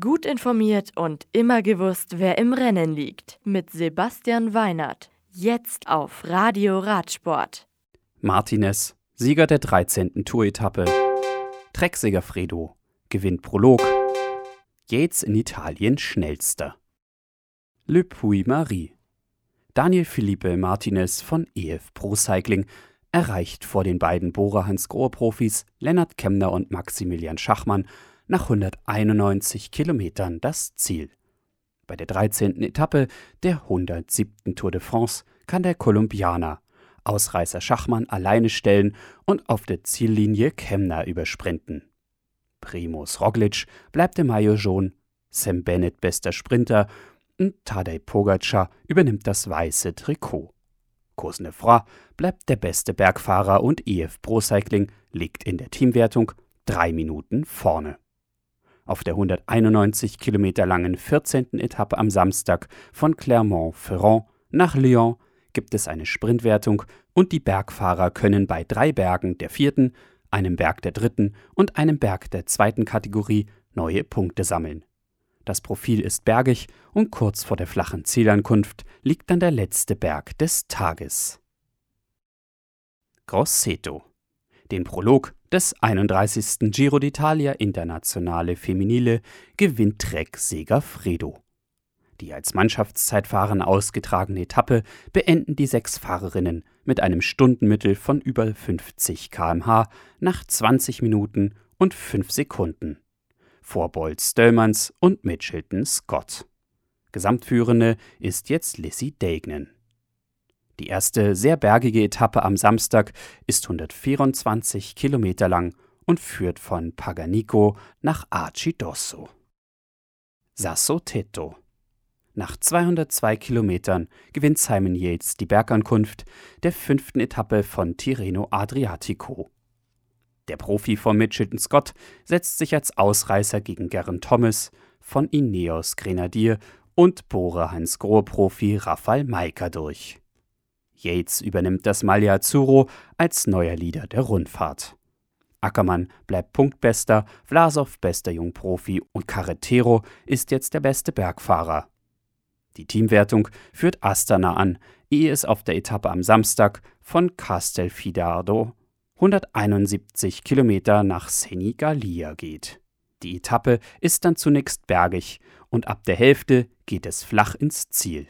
Gut informiert und immer gewusst, wer im Rennen liegt. Mit Sebastian Weinert. Jetzt auf Radio Radsport. Martinez, Sieger der 13. Tour-Etappe. Trecksieger Fredo gewinnt Prolog. Yates in Italien schnellster. Le Puy-Marie. Daniel Felipe Martinez von EF Pro Cycling erreicht vor den beiden Bora Hans Grohe Profis Lennart Kemner und Maximilian Schachmann nach 191 Kilometern das Ziel. Bei der 13. Etappe der 107. Tour de France kann der Kolumbianer Ausreißer Schachmann alleine stellen und auf der Ziellinie Kemner übersprinten. Primus Roglic bleibt im Maillot Sam Bennett bester Sprinter und Tadej Pogacar übernimmt das weiße Trikot. Cosnefroy bleibt der beste Bergfahrer und EF Pro Cycling liegt in der Teamwertung drei Minuten vorne. Auf der 191 Kilometer langen 14. Etappe am Samstag von Clermont-Ferrand nach Lyon gibt es eine Sprintwertung und die Bergfahrer können bei drei Bergen der vierten, einem Berg der dritten und einem Berg der zweiten Kategorie neue Punkte sammeln. Das Profil ist bergig und kurz vor der flachen Zielankunft liegt dann der letzte Berg des Tages. Grosseto. Den Prolog des 31. Giro d'Italia Internationale Feminile gewinnt Trek Segafredo. Die als Mannschaftszeitfahren ausgetragene Etappe beenden die sechs Fahrerinnen mit einem Stundenmittel von über 50 km/h nach 20 Minuten und 5 Sekunden vor Bolt Stöllmanns und Mitchelton Scott. Gesamtführende ist jetzt Lissy Degnan. Die erste sehr bergige Etappe am Samstag ist 124 Kilometer lang und führt von Paganico nach Arcidosso. Sasso Tetto. Nach 202 Kilometern gewinnt Simon Yates die Bergankunft der fünften Etappe von Tirreno Adriatico. Der Profi von Mitchelton Scott setzt sich als Ausreißer gegen Garen Thomas von Ineos Grenadier und Bora Hans Grohe Profi Rafael Maika durch. Yates übernimmt das Maglia Azzurro als neuer Leader der Rundfahrt. Ackermann bleibt Punktbester, Vlasov bester Jungprofi und Carretero ist jetzt der beste Bergfahrer. Die Teamwertung führt Astana an, ehe es auf der Etappe am Samstag von Castelfidardo 171 Kilometer nach Senigallia geht. Die Etappe ist dann zunächst bergig und ab der Hälfte geht es flach ins Ziel.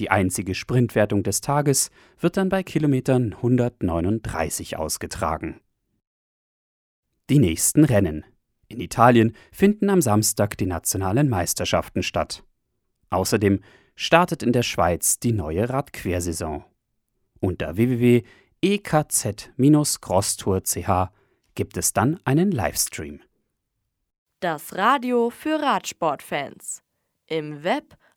Die einzige Sprintwertung des Tages wird dann bei Kilometern 139 ausgetragen. Die nächsten Rennen. In Italien finden am Samstag die nationalen Meisterschaften statt. Außerdem startet in der Schweiz die neue Radquersaison. Unter www ekz-crosstour.ch gibt es dann einen Livestream. Das Radio für Radsportfans. Im Web